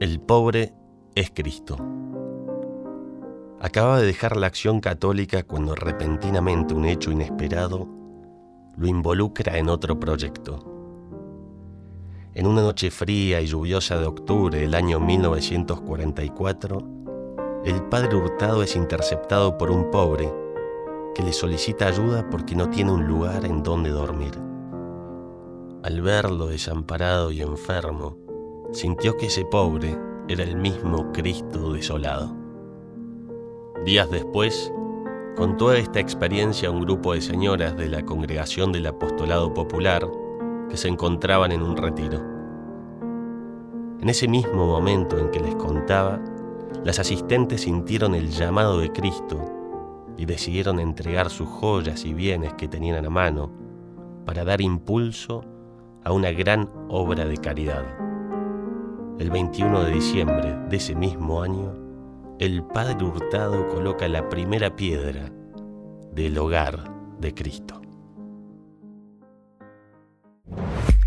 El pobre es Cristo. Acaba de dejar la acción católica cuando repentinamente un hecho inesperado lo involucra en otro proyecto. En una noche fría y lluviosa de octubre del año 1944, el padre Hurtado es interceptado por un pobre que le solicita ayuda porque no tiene un lugar en donde dormir. Al verlo desamparado y enfermo, sintió que ese pobre era el mismo Cristo desolado. Días después, contó esta experiencia a un grupo de señoras de la Congregación del Apostolado Popular que se encontraban en un retiro. En ese mismo momento en que les contaba, las asistentes sintieron el llamado de Cristo y decidieron entregar sus joyas y bienes que tenían a mano para dar impulso a una gran obra de caridad. El 21 de diciembre de ese mismo año, el Padre Hurtado coloca la primera piedra del hogar de Cristo.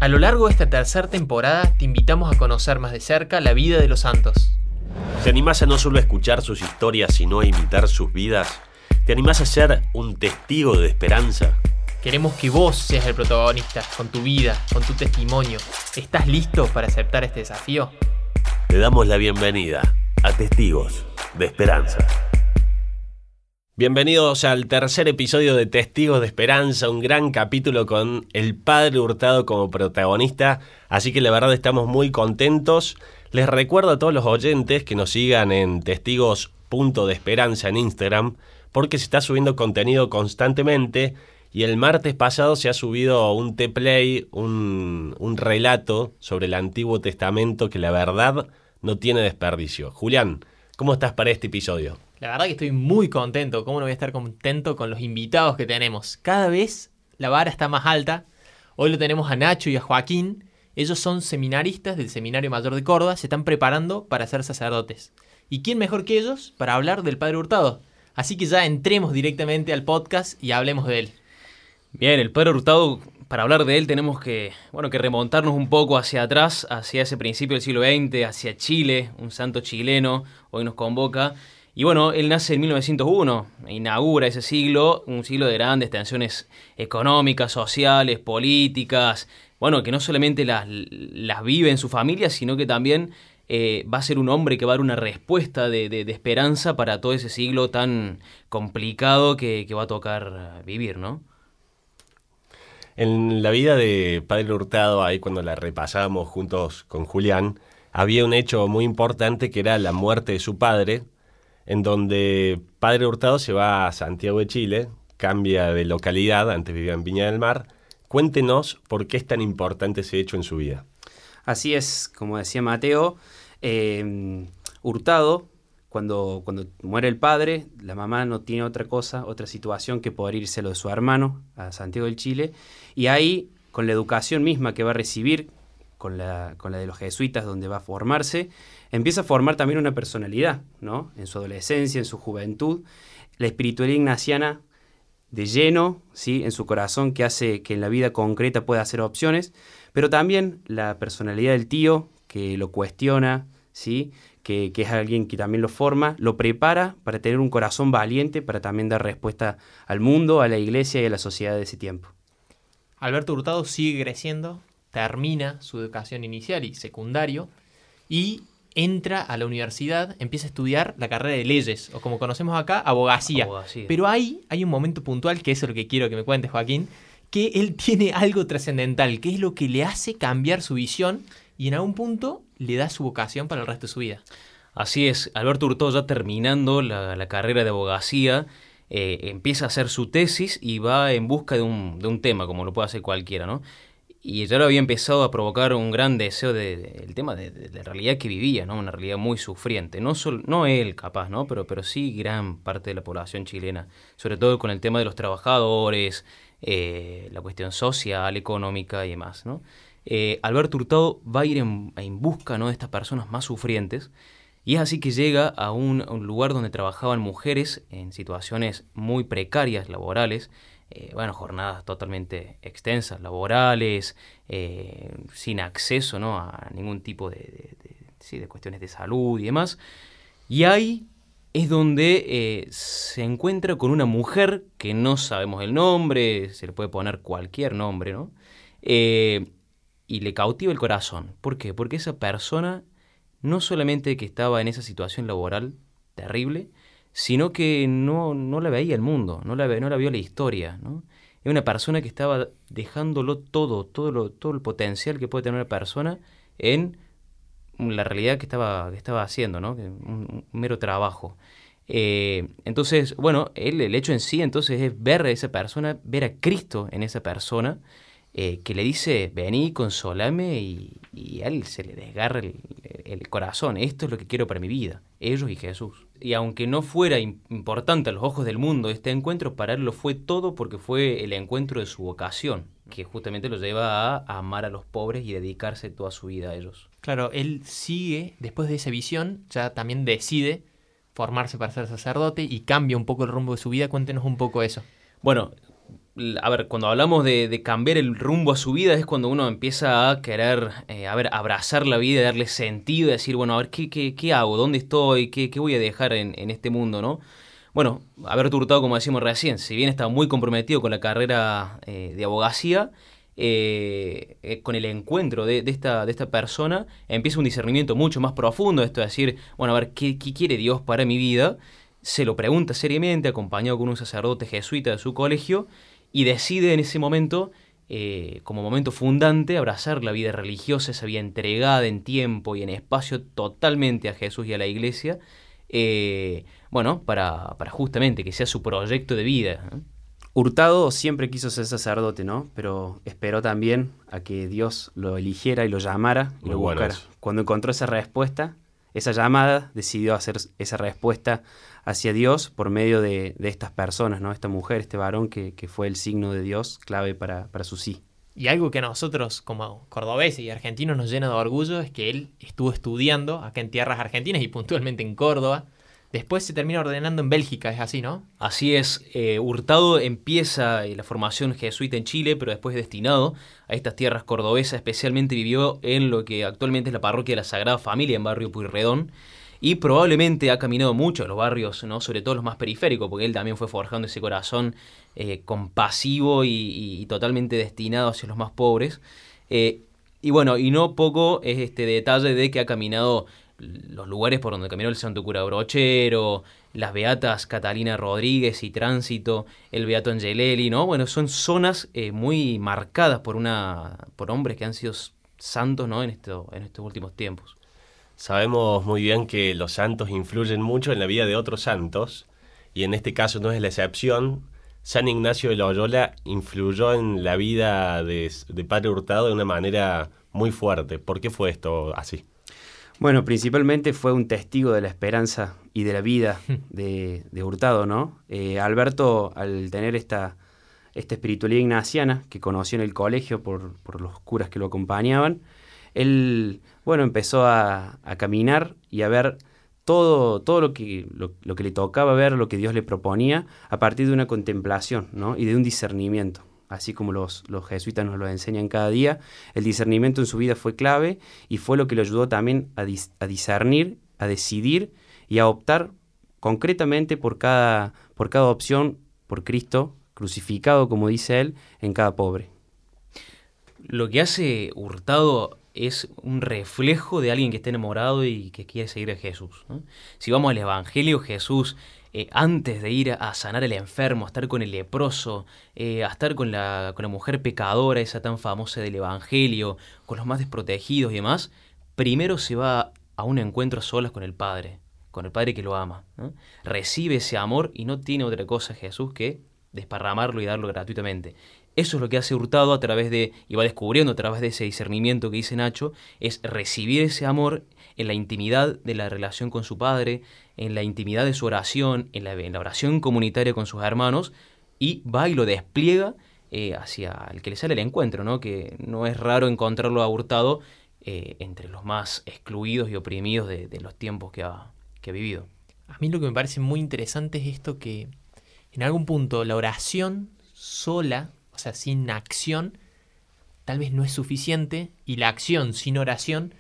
A lo largo de esta tercera temporada te invitamos a conocer más de cerca la vida de los santos. ¿Te animás a no solo escuchar sus historias, sino a imitar sus vidas? ¿Te animás a ser un testigo de esperanza? Queremos que vos seas el protagonista, con tu vida, con tu testimonio. ¿Estás listo para aceptar este desafío? Te damos la bienvenida a Testigos de Esperanza. Bienvenidos al tercer episodio de Testigos de Esperanza, un gran capítulo con el Padre Hurtado como protagonista, así que la verdad estamos muy contentos. Les recuerdo a todos los oyentes que nos sigan en testigos.desperanza en Instagram, porque se está subiendo contenido constantemente y el martes pasado se ha subido un T-Play, un, un relato sobre el Antiguo Testamento que la verdad no tiene desperdicio. Julián, ¿cómo estás para este episodio? La verdad que estoy muy contento. ¿Cómo no voy a estar contento con los invitados que tenemos? Cada vez la vara está más alta. Hoy lo tenemos a Nacho y a Joaquín. Ellos son seminaristas del Seminario Mayor de Córdoba. Se están preparando para ser sacerdotes. ¿Y quién mejor que ellos para hablar del Padre Hurtado? Así que ya entremos directamente al podcast y hablemos de él. Bien, el Padre Hurtado, para hablar de él tenemos que, bueno, que remontarnos un poco hacia atrás, hacia ese principio del siglo XX, hacia Chile, un santo chileno, hoy nos convoca. Y bueno, él nace en 1901, inaugura ese siglo, un siglo de grandes tensiones económicas, sociales, políticas, bueno, que no solamente las, las vive en su familia, sino que también eh, va a ser un hombre que va a dar una respuesta de, de, de esperanza para todo ese siglo tan complicado que, que va a tocar vivir, ¿no? En la vida de Padre Hurtado, ahí cuando la repasábamos juntos con Julián, había un hecho muy importante que era la muerte de su padre, en donde Padre Hurtado se va a Santiago de Chile, cambia de localidad, antes vivía en Viña del Mar. Cuéntenos por qué es tan importante ese hecho en su vida. Así es, como decía Mateo, eh, Hurtado, cuando, cuando muere el padre, la mamá no tiene otra cosa, otra situación que poder irse lo de su hermano, a Santiago del Chile, y ahí, con la educación misma que va a recibir, con la, con la de los jesuitas, donde va a formarse, empieza a formar también una personalidad, ¿no? En su adolescencia, en su juventud, la espiritualidad ignaciana de lleno, ¿sí? En su corazón, que hace que en la vida concreta pueda hacer opciones, pero también la personalidad del tío, que lo cuestiona, ¿sí? Que, que, es alguien que también lo forma, lo prepara para tener un corazón valiente, para también dar respuesta al mundo, a la iglesia y a la sociedad de ese tiempo. Alberto Hurtado sigue creciendo, termina su educación inicial y secundario y entra a la universidad, empieza a estudiar la carrera de leyes, o como conocemos acá, abogacía. abogacía. Pero ahí hay un momento puntual, que es lo que quiero que me cuentes, Joaquín, que él tiene algo trascendental, que es lo que le hace cambiar su visión y en algún punto le da su vocación para el resto de su vida. Así es, Alberto Hurtado ya terminando la, carrera de abogacía, eh, empieza a hacer su tesis y va en busca de un, de un tema, como lo puede hacer cualquiera, ¿no? Y ya lo había empezado a provocar un gran deseo del de, de, tema de, la realidad que vivía, ¿no? Una realidad muy sufriente. No, solo, no él, capaz, ¿no? Pero, pero sí gran parte de la población chilena. Sobre todo con el tema de los trabajadores, eh, la cuestión social, económica y demás, ¿no? Eh, Alberto Hurtado va a ir en, en, busca ¿no? de estas personas más sufrientes y es así que llega a un, a un lugar donde trabajaban mujeres en situaciones muy precarias laborales, eh, bueno, jornadas totalmente extensas, laborales, eh, sin acceso ¿no? a ningún tipo de, sí, de cuestiones de salud y demás. Y ahí es donde eh, se encuentra con una mujer que no sabemos el nombre, se le puede poner cualquier nombre, ¿no? Y le cautiva el corazón. ¿Por qué? Porque esa persona no solamente que estaba en esa situación laboral terrible, sino que no, no la veía el mundo, no la, no la vio la historia, ¿no? Es una persona que estaba dejándolo todo, todo, todo el potencial que puede tener una persona en la realidad que estaba, que estaba haciendo, ¿no? Un, mero trabajo. Eh, entonces, bueno, el, el hecho en sí entonces es ver a esa persona, ver a Cristo en esa persona, eh, que le dice, vení, consolame, y, y, a él se le desgarra el, el, corazón. Esto es lo que quiero para mi vida, ellos y Jesús. Y aunque no fuera importante a los ojos del mundo este encuentro, para él lo fue todo porque fue el encuentro de su vocación, que justamente lo lleva a amar a los pobres y dedicarse toda su vida a ellos. Claro, él sigue, después de esa visión, ya también decide formarse para ser sacerdote y cambia un poco el rumbo de su vida. Cuéntenos un poco eso. Bueno, a ver, cuando hablamos de, cambiar el rumbo a su vida es cuando uno empieza a querer, eh, a ver, abrazar la vida, darle sentido decir, bueno, a ver, ¿qué, qué, qué hago? ¿Dónde estoy? ¿Qué, qué voy a dejar en, en, este mundo, no? Bueno, haber Hurtado, como decimos recién, si bien estaba muy comprometido con la carrera eh, de abogacía, eh, con el encuentro de, de, esta, de esta persona, empieza un discernimiento mucho más profundo, esto de decir, bueno, a ver, ¿qué, qué quiere Dios para mi vida? Se lo pregunta seriamente, acompañado con un sacerdote jesuita de su colegio, y decide en ese momento, eh, como momento fundante, abrazar la vida religiosa, esa vida entregada en tiempo y en espacio totalmente a Jesús y a la iglesia, eh, bueno, para, para, justamente que sea su proyecto de vida. Hurtado siempre quiso ser sacerdote, ¿no? Pero esperó también a que Dios lo eligiera y lo llamara y lo buscara. Cuando encontró esa respuesta, esa llamada, decidió hacer esa respuesta hacia Dios por medio de, estas personas, ¿no? Esta mujer, este varón que, fue el signo de Dios clave para, para su sí. Y algo que a nosotros como cordobeses y argentinos nos llena de orgullo es que él estuvo estudiando acá en tierras argentinas y puntualmente en Córdoba. Después se termina ordenando en Bélgica, es así, ¿no? Así es. Eh, Hurtado empieza la formación jesuita en Chile, pero después destinado a estas tierras cordobesas. Especialmente vivió en lo que actualmente es la parroquia de la Sagrada Familia en barrio Puyredón y probablemente ha caminado mucho en los barrios, ¿no? sobre todo los más periféricos, porque él también fue forjando ese corazón eh, compasivo y, totalmente destinado hacia los más pobres. Eh, y bueno, y no poco es este detalle de que ha caminado los lugares por donde caminó el Santo Cura Brochero, las Beatas Catalina Rodríguez y Tránsito, el Beato Angelelli, ¿no? Bueno, son zonas eh, muy marcadas por, una, por hombres que han sido santos, ¿no? En, esto, en estos últimos tiempos. Sabemos muy bien que los santos influyen mucho en la vida de otros santos, y en este caso no es la excepción. San Ignacio de Loyola influyó en la vida de, Padre Hurtado de una manera muy fuerte. ¿Por qué fue esto así? Bueno, principalmente fue un testigo de la esperanza y de la vida de, Hurtado, ¿no? Eh, Alberto, al tener esta, esta espiritualidad ignaciana que conoció en el colegio por, por los curas que lo acompañaban, él, bueno, empezó a, caminar y a ver todo, todo lo, que, lo, que le tocaba ver, lo que Dios le proponía, a partir de una contemplación ¿no? y de un discernimiento. Así como los, los jesuitas nos lo enseñan cada día, el discernimiento en su vida fue clave y fue lo que le ayudó también a, a discernir, a decidir y a optar concretamente por cada, por cada opción por Cristo crucificado, como dice él, en cada pobre. Lo que hace Hurtado es un reflejo de alguien que está enamorado y que quiere seguir a Jesús. Si vamos al Evangelio, Jesús, eh, antes de ir a sanar al enfermo, a estar con el leproso, eh, a estar con la, mujer pecadora, esa tan famosa del Evangelio, con los más desprotegidos y demás, primero se va a un encuentro a solas con el Padre, con el Padre que lo ama. Recibe ese amor y no tiene otra cosa Jesús que desparramarlo y darlo gratuitamente. Eso es lo que hace Hurtado a través de, y va descubriendo a través de ese discernimiento que dice Nacho, es recibir ese amor en la intimidad de la relación con su padre, en la intimidad de su oración, en la, oración comunitaria con sus hermanos, y va y lo despliega eh, hacia el que le sale el encuentro, ¿no? que no es raro encontrarlo a Hurtado eh, entre los más excluidos y oprimidos de, los tiempos que ha, que ha vivido. A mí lo que me parece muy interesante es esto que en algún punto la oración sola o sea, sin acción, tal vez no es suficiente y la acción sin oración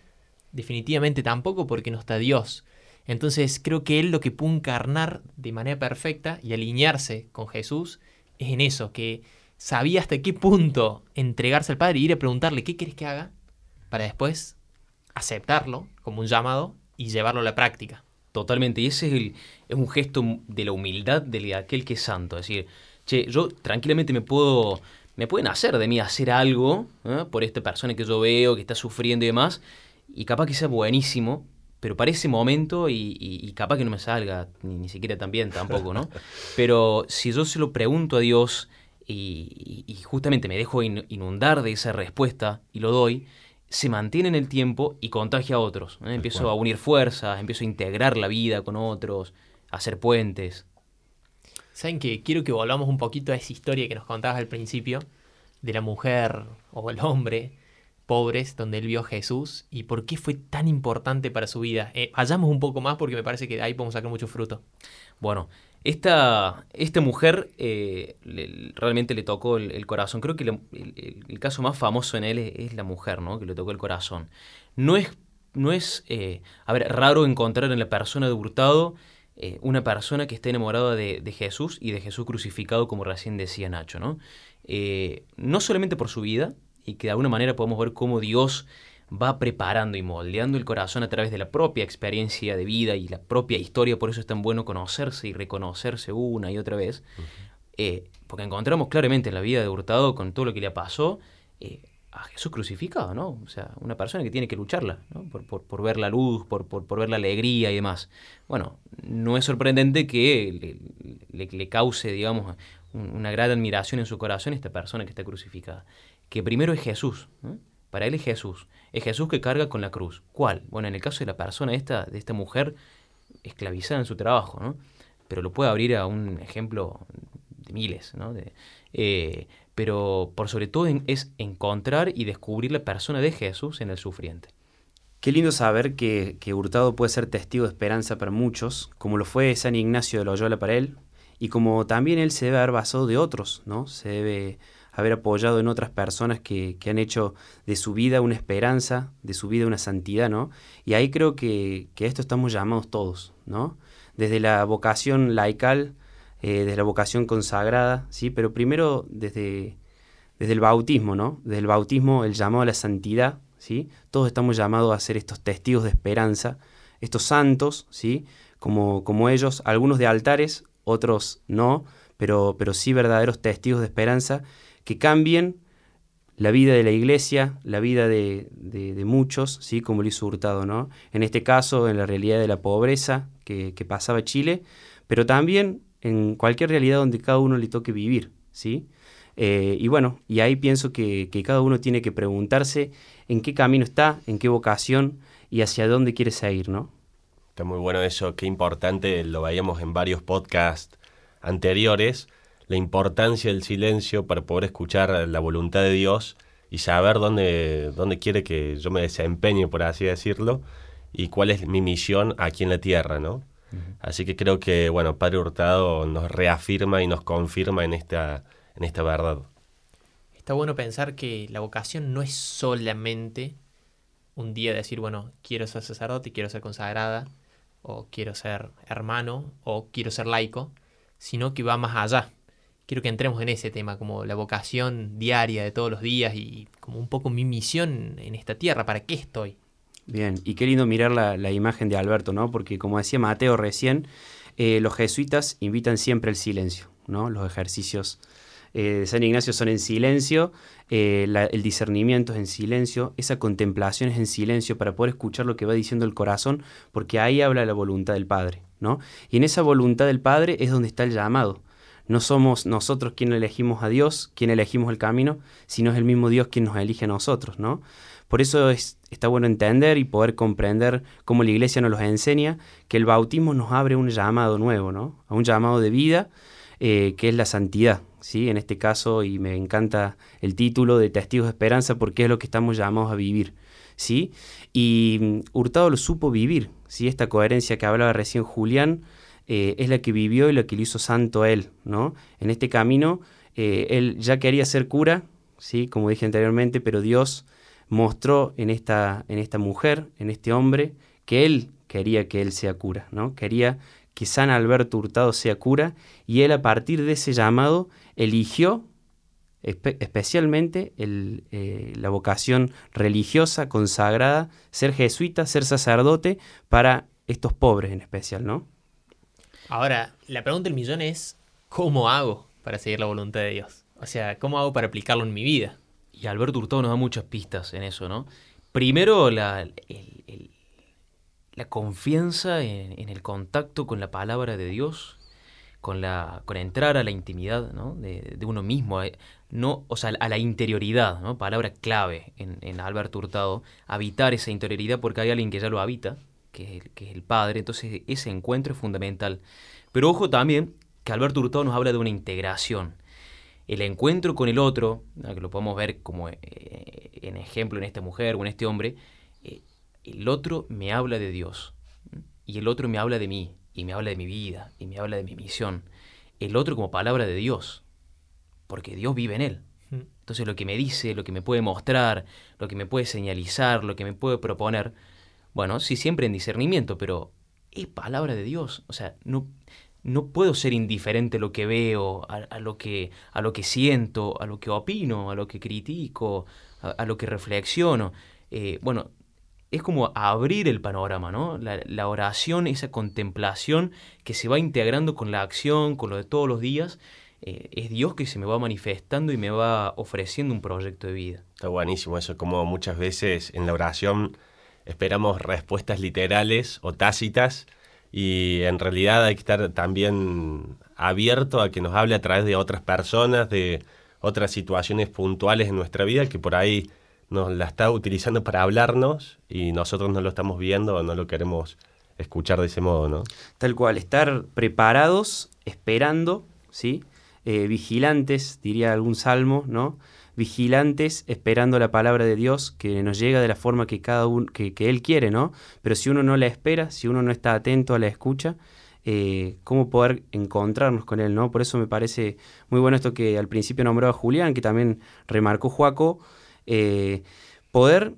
definitivamente tampoco porque no está Dios. Entonces creo que él lo que pudo encarnar de manera perfecta y alinearse con Jesús es en eso, que sabía hasta qué punto entregarse al Padre y ir a preguntarle qué quieres que haga para después aceptarlo como un llamado y llevarlo a la práctica. Totalmente, y ese es, el, un gesto de la humildad de aquel que es santo. Es decir, che, yo tranquilamente me puedo, me pueden hacer de mí hacer algo ¿eh? por esta persona que yo veo, que está sufriendo y demás, y capaz que sea buenísimo, pero para ese momento y, capaz que no me salga, ni, ni, siquiera tan bien tampoco, ¿no? Pero si yo se lo pregunto a Dios y, y justamente me dejo inundar de esa respuesta y lo doy, se mantiene en el tiempo y contagia a otros. ¿eh? Empiezo a unir fuerzas, empiezo a integrar la vida con otros, a hacer puentes. Saben que quiero que volvamos un poquito a esa historia que nos contabas al principio de la mujer o el hombre pobres donde él vio a Jesús y por qué fue tan importante para su vida. Eh, vayamos un poco más porque me parece que de ahí podemos sacar mucho fruto. Bueno, esta, esta mujer eh, realmente le tocó el, corazón. Creo que el, caso más famoso en él es, la mujer, ¿no? Que le tocó el corazón. No es, no es eh, a ver, raro encontrar en la persona de Hurtado eh, una persona que esté enamorada de, Jesús y de Jesús crucificado, como recién decía Nacho, ¿no? no solamente por su vida, y que de alguna manera podemos ver cómo Dios va preparando y moldeando el corazón a través de la propia experiencia de vida y la propia historia, por eso es tan bueno conocerse y reconocerse una y otra vez, eh, porque encontramos claramente en la vida de Hurtado, con todo lo que le pasó, eh, a Jesús crucificado, ¿no? O sea, una persona que tiene que lucharla, ¿no? Por, ver la luz, por, ver la alegría y demás. Bueno, no es sorprendente que le, cause, digamos, una gran admiración en su corazón esta persona que está crucificada. Que primero es Jesús, para él es Jesús. Es Jesús que carga con la cruz. ¿Cuál? Bueno, en el caso de la persona esta, de esta mujer esclavizada en su trabajo, ¿no? Pero lo puede abrir a un ejemplo de miles, ¿no? Eh, pero por sobre todo es encontrar y descubrir la persona de Jesús en el sufriente. Qué lindo saber que, que, Hurtado puede ser testigo de esperanza para muchos, como lo fue San Ignacio de Loyola para él, y como también él se debe haber basado de otros, ¿no? Se debe haber apoyado en otras personas que, han hecho de su vida una esperanza, de su vida una santidad, ¿no? Y ahí creo que, que esto estamos llamados todos, ¿no? Desde la vocación laical, eh, desde la vocación consagrada, ¿sí? Pero primero desde, desde el bautismo, ¿no? Desde el bautismo, el llamado a la santidad, ¿sí? Todos estamos llamados a ser estos testigos de esperanza, estos santos, ¿sí? Como, como ellos, algunos de altares, otros no, pero, pero sí verdaderos testigos de esperanza que cambien la vida de la iglesia, la vida de, muchos, ¿sí? como lo hizo Hurtado, ¿no? En este caso, en la realidad de la pobreza que, pasaba Chile, pero también en cualquier realidad donde cada uno le toque vivir, ¿sí? Eh, y bueno, y ahí pienso que, que, cada uno tiene que preguntarse en qué camino está, en qué vocación y hacia dónde quiere seguir, ¿no? Está muy bueno eso, qué importante, lo veíamos en varios podcasts anteriores, la importancia del silencio para poder escuchar la voluntad de Dios y saber dónde, dónde quiere que yo me desempeñe, por así decirlo, y cuál es mi misión aquí en la tierra, ¿no? Así que creo que, bueno, Padre Hurtado nos reafirma y nos confirma en esta, en esta verdad. Está bueno pensar que la vocación no es solamente un día decir, bueno, quiero ser sacerdote, quiero ser consagrada, o quiero ser hermano, o quiero ser laico, sino que va más allá quiero que entremos en ese tema, como la vocación diaria de todos los días y como un poco mi misión en esta tierra, ¿para qué estoy? Bien, y qué lindo mirar la, imagen de Alberto, ¿no? Porque como decía Mateo recién, eh, los jesuitas invitan siempre el silencio, ¿no? Los ejercicios eh, de San Ignacio son en silencio, eh, el discernimiento es en silencio, esa contemplación es en silencio para poder escuchar lo que va diciendo el corazón, porque ahí habla la voluntad del Padre, ¿no? Y en esa voluntad del Padre es donde está el llamado. No somos nosotros quienes elegimos a Dios, quien elegimos el camino, sino es el mismo Dios quien nos elige a nosotros, ¿no? Por eso es, está bueno entender y poder comprender cómo la iglesia nos los enseña, que el bautismo nos abre un llamado nuevo, ¿no? A un llamado de vida, eh, que es la santidad, ¿sí? En este caso, y me encanta el título de Testigos de Esperanza, porque es lo que estamos llamados a vivir, ¿sí? Y mm, Hurtado lo supo vivir, ¿sí? Esta coherencia que hablaba recién Julián, eh, es la que vivió y la que lo hizo santo a él, ¿no? En este camino, eh, él ya quería ser cura, ¿sí? Como dije anteriormente, pero Dios mostró en esta, en esta mujer, en este hombre, que él quería que él sea cura, ¿no? Quería que San Alberto Hurtado sea cura y él a partir de ese llamado eligió especialmente eh, la vocación religiosa, consagrada, ser jesuita, ser sacerdote para estos pobres en especial, ¿no? Ahora, la pregunta del millón es, ¿cómo hago para seguir la voluntad de Dios? O sea, ¿cómo hago para aplicarlo en mi vida? Y Alberto Hurtado nos da muchas pistas en eso, ¿no? Primero, la, la confianza en, el contacto con la palabra de Dios, con, la, con entrar a la intimidad ¿no? de, uno mismo, eh, no, o sea, a la interioridad, ¿no? palabra clave en, en, Alberto Hurtado, habitar esa interioridad porque hay alguien que ya lo habita, que es, el, que es el Padre, entonces ese encuentro es fundamental. Pero ojo también que Alberto Hurtado nos habla de una integración. El encuentro con el otro, que lo podemos ver como eh, en ejemplo en esta mujer o en este hombre, eh, el otro me habla de Dios y el otro me habla de mí y me habla de mi vida y me habla de mi misión. El otro como palabra de Dios, porque Dios vive en él. Entonces lo que me dice, lo que me puede mostrar, lo que me puede señalizar, lo que me puede proponer, bueno, sí siempre en discernimiento, pero es palabra de Dios. O sea, no, no puedo ser indiferente a lo que veo, a, lo, que, a lo que siento, a lo que opino, a lo que critico, a, lo que reflexiono. Eh, bueno, es como abrir el panorama, ¿no? La, oración, esa contemplación que se va integrando con la acción, con lo de todos los días, eh, es Dios que se me va manifestando y me va ofreciendo un proyecto de vida. Está buenísimo eso, como muchas veces en la oración esperamos respuestas literales o tácitas y en realidad hay que estar también abierto a que nos hable a través de otras personas, de otras situaciones puntuales en nuestra vida que por ahí nos la está utilizando para hablarnos y nosotros no lo estamos viendo o no lo queremos escuchar de ese modo, ¿no? Tal cual, estar preparados, esperando, ¿sí? Eh, vigilantes, diría algún salmo, ¿no? Vigilantes, esperando la palabra de Dios que nos llega de la forma que cada uno, que, Él quiere, ¿no? Pero si uno no la espera, si uno no está atento a la escucha, eh, cómo poder encontrarnos con Él, ¿no? Por eso me parece muy bueno esto que al principio nombró a Julián, que también remarcó Juaco, eh, poder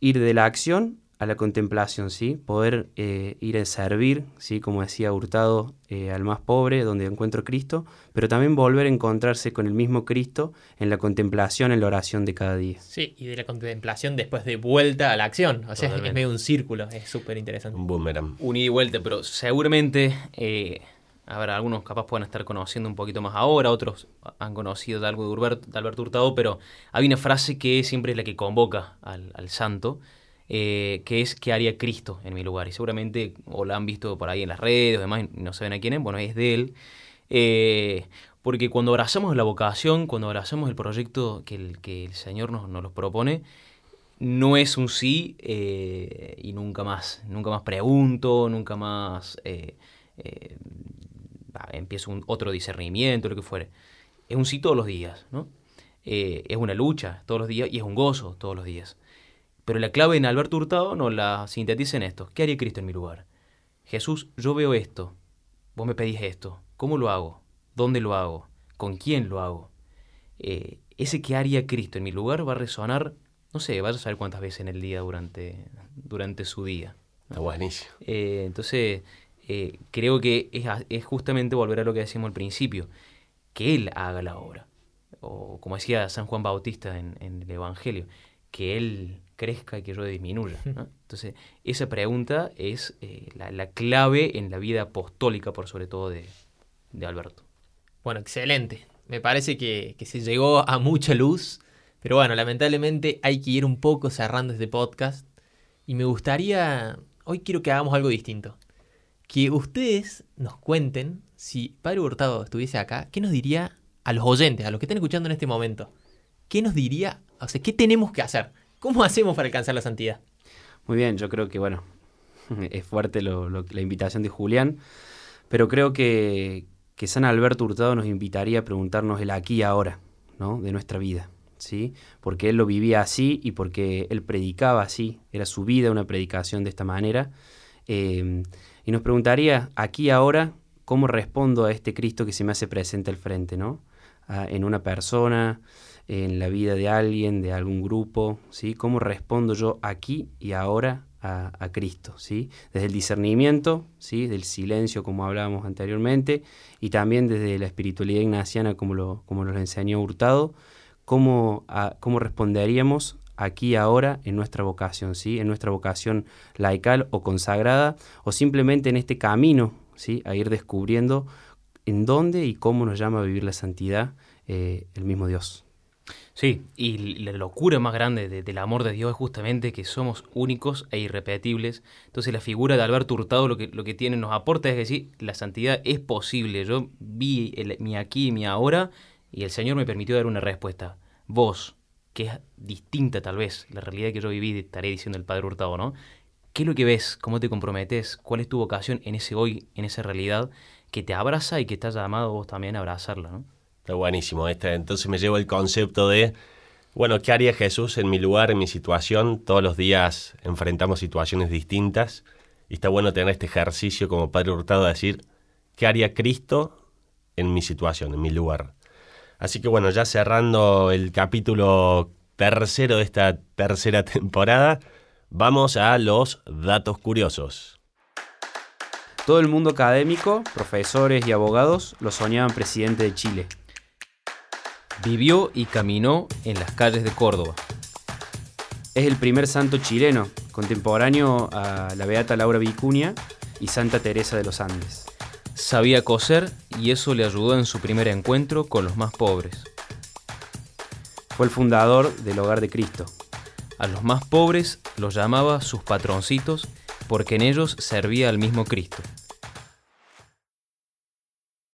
ir de la acción a la contemplación, ¿sí? Poder eh, ir a servir, ¿sí? Como decía Hurtado, eh, al más pobre, donde encuentro Cristo, pero también volver a encontrarse con el mismo Cristo en la contemplación, en la oración de cada día. Sí, y de la contemplación después de vuelta a la acción. O sea, es medio un círculo, es súper interesante. Un boomerang. Un y vuelta, pero seguramente a ver, algunos capaz pueden estar conociendo un poquito más ahora, otros han conocido de algo de, Alberto Hurtado, pero hay una frase que siempre es la que convoca al, santo, eh, que es ¿qué haría Cristo en mi lugar? Y seguramente o la han visto por ahí en las redes o demás, no saben a quién es, bueno, es de él. Eh, porque cuando abrazamos la vocación, cuando abrazamos el proyecto que el, que el Señor nos, nos propone, no es un sí eh, y nunca más, nunca más pregunto, nunca más empiezo un, otro discernimiento, lo que fuere. Es un sí todos los días, ¿no? Eh, es una lucha todos los días y es un gozo todos los días. Pero la clave en Alberto Hurtado nos la sintetiza en esto. ¿Qué haría Cristo en mi lugar? Jesús, yo veo esto. Vos me pedís esto. ¿Cómo lo hago? ¿Dónde lo hago? ¿Con quién lo hago? Eh, ese que haría Cristo en mi lugar va a resonar, no sé, vas a saber cuántas veces en el día durante, durante su día. Está buenísimo. Eh, entonces, eh, creo que es, justamente volver a lo que decíamos al principio, que Él haga la obra. O como decía San Juan Bautista en, el Evangelio, que Él crezca y que yo disminuya. Entonces, esa pregunta es eh, la, clave en la vida apostólica, por sobre todo, de, Alberto. Bueno, excelente. Me parece que, que se llegó a mucha luz, pero bueno, lamentablemente hay que ir un poco cerrando este podcast. Y me gustaría, hoy quiero que hagamos algo distinto que ustedes nos cuenten si Padre Hurtado estuviese acá, ¿qué nos diría a los oyentes, a los que están escuchando en este momento? ¿Qué nos diría? O sea, ¿qué tenemos que hacer? ¿Cómo hacemos para alcanzar la santidad? Muy bien, yo creo que, bueno, es fuerte la invitación de Julián, pero creo que, que San Alberto Hurtado nos invitaría a preguntarnos el aquí y ahora, ¿no? De nuestra vida, ¿sí? Porque él lo vivía así y porque él predicaba así, era su vida una predicación de esta manera. Eh, y nos preguntaría aquí ahora cómo respondo a este Cristo que se me hace presente al frente, ¿no? en una persona, en la vida de alguien, de algún grupo, ¿sí? ¿Cómo respondo yo aquí y ahora a, a, Cristo, ¿sí? Desde el discernimiento, ¿sí? Del silencio, como hablábamos anteriormente, y también desde la espiritualidad ignaciana, como lo, como nos enseñó Hurtado, ¿cómo, a, cómo responderíamos aquí y ahora en nuestra vocación, ¿sí? En nuestra vocación laical o consagrada, o simplemente en este camino, ¿sí? A ir descubriendo en dónde y cómo nos llama a vivir la santidad eh, el mismo Dios. Sí, y la locura más grande de, del amor de Dios es justamente que somos únicos e irrepetibles. Entonces la figura de Alberto Hurtado lo que, lo que tiene, nos aporta es decir, la santidad es posible. Yo vi el, mi aquí y mi ahora y el Señor me permitió dar una respuesta. Vos, que es distinta tal vez la realidad que yo viví, estaré diciendo el Padre Hurtado, ¿no? ¿Qué es lo que ves? ¿Cómo te comprometes? ¿Cuál es tu vocación en ese hoy, en esa realidad que te abraza y que estás llamado vos también a abrazarla, ¿no? Está buenísimo. Este, entonces me llevo el concepto de, bueno, ¿qué haría Jesús en mi lugar, en mi situación? Todos los días enfrentamos situaciones distintas y está bueno tener este ejercicio como Padre Hurtado de decir, ¿qué haría Cristo en mi situación, en mi lugar? Así que bueno, ya cerrando el capítulo tercero de esta tercera temporada, vamos a los datos curiosos. Todo el mundo académico, profesores y abogados lo soñaban presidente de Chile. Vivió y caminó en las calles de Córdoba. Es el primer santo chileno, contemporáneo a la beata Laura Vicuña y Santa Teresa de los Andes. Sabía coser y eso le ayudó en su primer encuentro con los más pobres. Fue el fundador del Hogar de Cristo. A los más pobres los llamaba sus patroncitos porque en ellos servía al mismo Cristo.